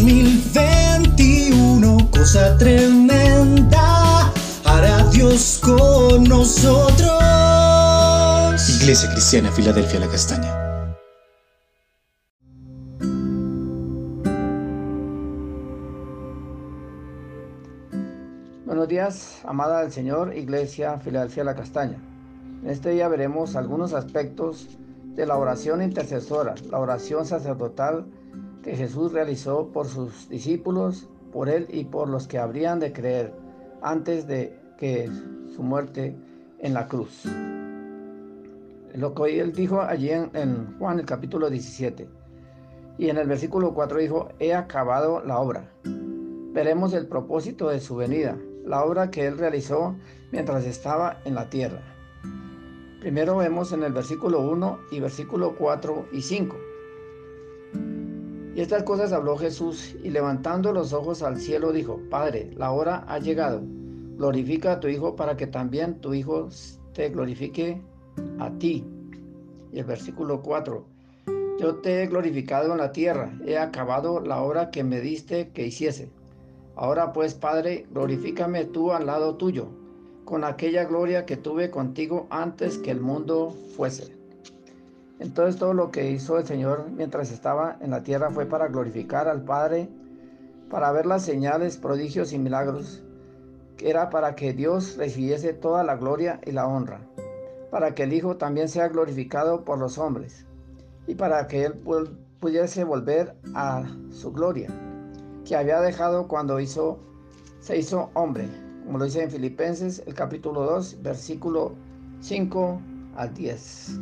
2021, cosa tremenda, hará Dios con nosotros. Iglesia Cristiana, Filadelfia, la Castaña. Buenos días, amada del Señor, Iglesia Filadelfia La Castaña. En este día veremos algunos aspectos de la oración intercesora, la oración sacerdotal que Jesús realizó por sus discípulos, por él y por los que habrían de creer antes de que su muerte en la cruz. Lo que él dijo allí en, Juan el capítulo 17. Y en el versículo 4 dijo, he acabado la obra. Veremos el propósito de su venida, la obra que él realizó mientras estaba en la tierra. Primero vemos en el versículo 1 y versículo 4 y 5. Y estas cosas habló Jesús y levantando los ojos al cielo dijo, Padre, la hora ha llegado, glorifica a tu Hijo para que también tu Hijo te glorifique a ti. Y el versículo 4, yo te he glorificado en la tierra, he acabado la obra que me diste que hiciese. Ahora pues, Padre, glorifícame tú al lado tuyo, con aquella gloria que tuve contigo antes que el mundo fuese. Entonces todo lo que hizo el Señor mientras estaba en la tierra fue para glorificar al Padre, para ver las señales, prodigios y milagros, que era para que Dios recibiese toda la gloria y la honra, para que el Hijo también sea glorificado por los hombres, y para que Él pudiese volver a su gloria que había dejado cuando se hizo hombre, como lo dice en Filipenses el capítulo 2, versículo 5 al 10.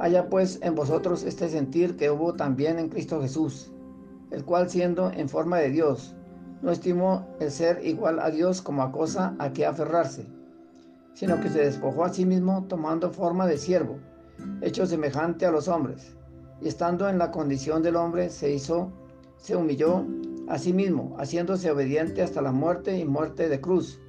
Haya pues en vosotros este sentir que hubo también en Cristo Jesús, el cual siendo en forma de Dios, no estimó el ser igual a Dios como a cosa a que aferrarse, sino que se despojó a sí mismo tomando forma de siervo, hecho semejante a los hombres. Y estando en la condición del hombre, se hizo, se humilló a sí mismo, haciéndose obediente hasta la muerte y muerte de cruz,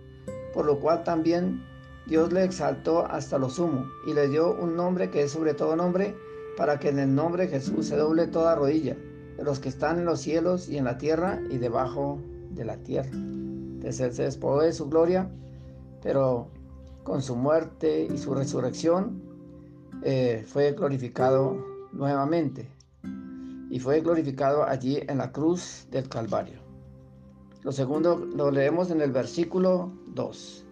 por lo cual también Dios le exaltó hasta lo sumo y le dio un nombre que es sobre todo nombre, para que en el nombre de Jesús se doble toda rodilla, de los que están en los cielos y en la tierra y debajo de la tierra. Entonces se despojó de su gloria, pero con su muerte y su resurrección eh, fue glorificado nuevamente y fue glorificado allí en la cruz del Calvario. Lo segundo lo leemos en el versículo 2.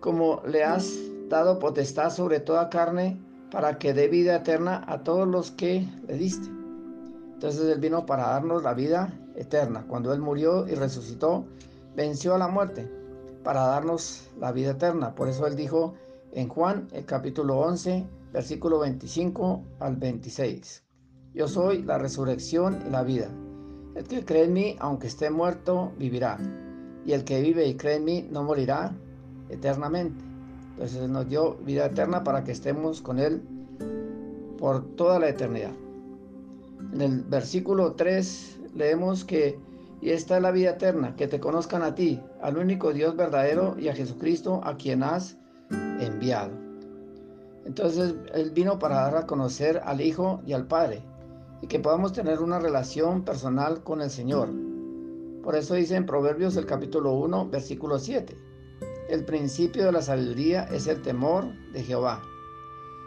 Como le has dado potestad sobre toda carne para que dé vida eterna a todos los que le diste. Entonces Él vino para darnos la vida eterna. Cuando Él murió y resucitó, venció a la muerte para darnos la vida eterna. Por eso Él dijo en Juan, el capítulo 11, versículo 25 al 26. Yo soy la resurrección y la vida. El que cree en mí, aunque esté muerto, vivirá. Y el que vive y cree en mí, no morirá eternamente. Entonces nos dio vida eterna para que estemos con Él por toda la eternidad. En el versículo 3 leemos que, y esta es la vida eterna, que te conozcan a ti, al único Dios verdadero y a Jesucristo a quien has enviado. Entonces Él vino para dar a conocer al Hijo y al Padre y que podamos tener una relación personal con el Señor. Por eso dice en Proverbios el capítulo 1, versículo 7, el principio de la sabiduría es el temor de Jehová.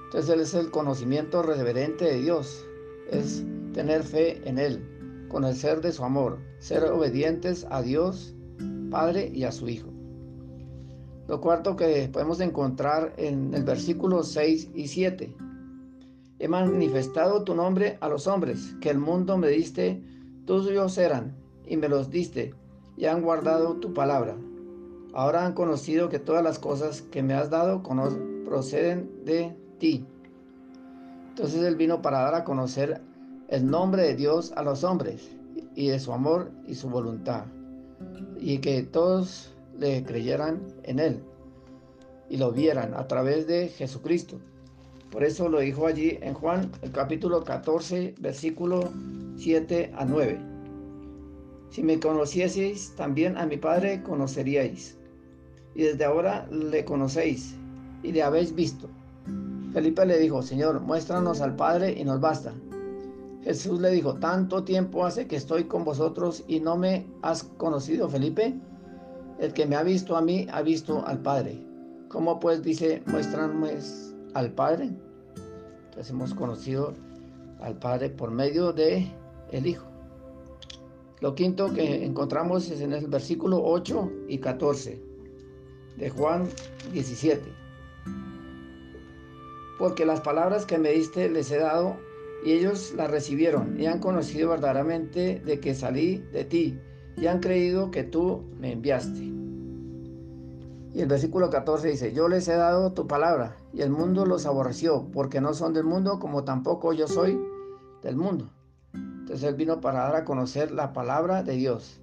Entonces Él es el conocimiento reverente de Dios, es tener fe en Él, conocer de su amor, ser obedientes a Dios, Padre y a su Hijo. Lo cuarto que podemos encontrar en el versículo 6 y 7. He manifestado tu nombre a los hombres, que el mundo me diste, tuyos eran, y me los diste, y han guardado tu palabra. Ahora han conocido que todas las cosas que me has dado proceden de ti. Entonces Él vino para dar a conocer el nombre de Dios a los hombres, y de su amor y su voluntad, y que todos le creyeran en Él y lo vieran a través de Jesucristo. Por eso lo dijo allí en Juan, el capítulo 14, versículo 7 a 9. Si me conocieseis, también a mi Padre conoceríais. Y desde ahora le conocéis y le habéis visto. Felipe le dijo, Señor, muéstranos al Padre y nos basta. Jesús le dijo, tanto tiempo hace que estoy con vosotros y no me has conocido, Felipe. El que me ha visto a mí ha visto al Padre. ¿Cómo pues dice, muéstrame al Padre? Entonces hemos conocido al Padre por medio de el Hijo. Lo quinto que encontramos es en el versículo 8 y 14 de Juan 17. Porque las palabras que me diste les he dado y ellos las recibieron y han conocido verdaderamente de que salí de ti y han creído que tú me enviaste. Y el versículo 14 dice, yo les he dado tu palabra y el mundo los aborreció porque no son del mundo como tampoco yo soy del mundo. Entonces Él vino para dar a conocer la palabra de Dios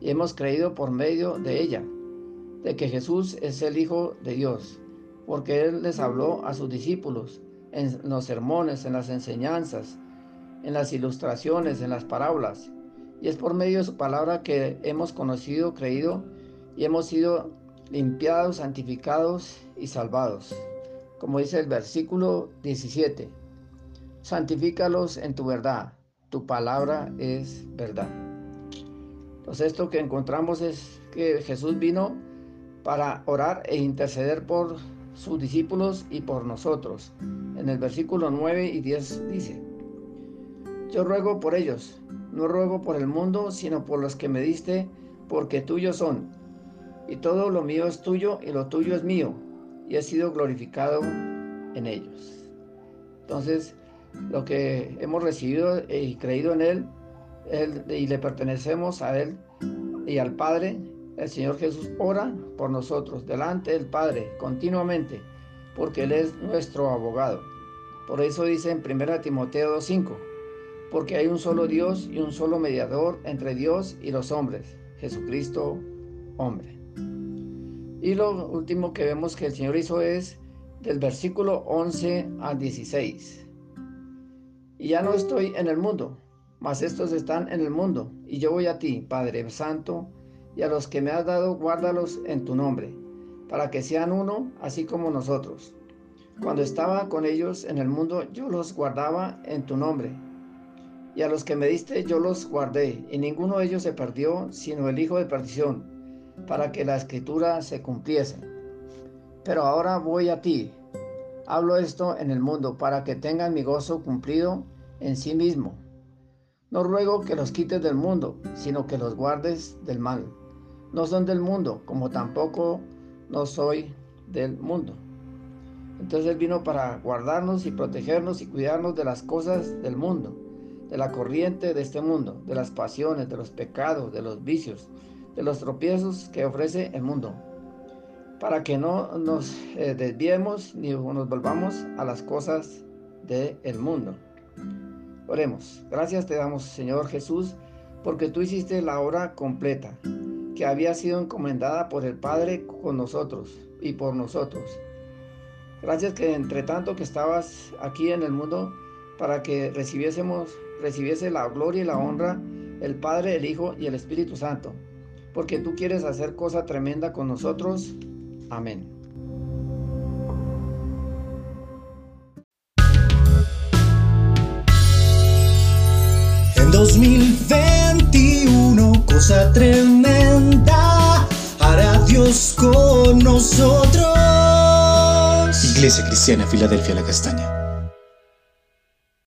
y hemos creído por medio de ella, de que Jesús es el Hijo de Dios, porque Él les habló a sus discípulos en los sermones, en las enseñanzas, en las ilustraciones, en las parábolas. Y es por medio de su palabra que hemos conocido, creído y hemos sido limpiados, santificados y salvados. Como dice el versículo 17, santifícalos en tu verdad tu palabra es verdad. Entonces esto que encontramos es que Jesús vino para orar e interceder por sus discípulos y por nosotros. En el versículo 9 y 10 dice, yo ruego por ellos, no ruego por el mundo, sino por los que me diste, porque tuyos son. Y todo lo mío es tuyo y lo tuyo es mío, y he sido glorificado en ellos. Entonces, lo que hemos recibido y creído en Él, y le pertenecemos a Él y al Padre, el Señor Jesús ora por nosotros delante del Padre continuamente, porque Él es nuestro abogado. Por eso dice en 1 Timoteo 2.5, porque hay un solo Dios y un solo mediador entre Dios y los hombres, Jesucristo hombre. Y lo último que vemos que el Señor hizo es del versículo 11 al 16. Y ya no estoy en el mundo, mas estos están en el mundo. Y yo voy a ti, Padre Santo, y a los que me has dado, guárdalos en tu nombre, para que sean uno, así como nosotros. Cuando estaba con ellos en el mundo, yo los guardaba en tu nombre. Y a los que me diste, yo los guardé, y ninguno de ellos se perdió, sino el hijo de perdición, para que la escritura se cumpliese. Pero ahora voy a ti. Hablo esto en el mundo, para que tengan mi gozo cumplido en sí mismo. No ruego que los quites del mundo, sino que los guardes del mal. No son del mundo, como tampoco no soy del mundo. Entonces Él vino para guardarnos y protegernos y cuidarnos de las cosas del mundo, de la corriente de este mundo, de las pasiones, de los pecados, de los vicios, de los tropiezos que ofrece el mundo, para que no nos eh, desviemos ni nos volvamos a las cosas del mundo. Oremos. Gracias te damos, Señor Jesús, porque tú hiciste la obra completa, que había sido encomendada por el Padre con nosotros y por nosotros. Gracias que entre tanto que estabas aquí en el mundo, para que recibiésemos, recibiese la gloria y la honra el Padre, el Hijo y el Espíritu Santo, porque tú quieres hacer cosa tremenda con nosotros. Amén. En 2021, cosa tremenda, Nosotros. Iglesia Cristiana Filadelfia La Castaña.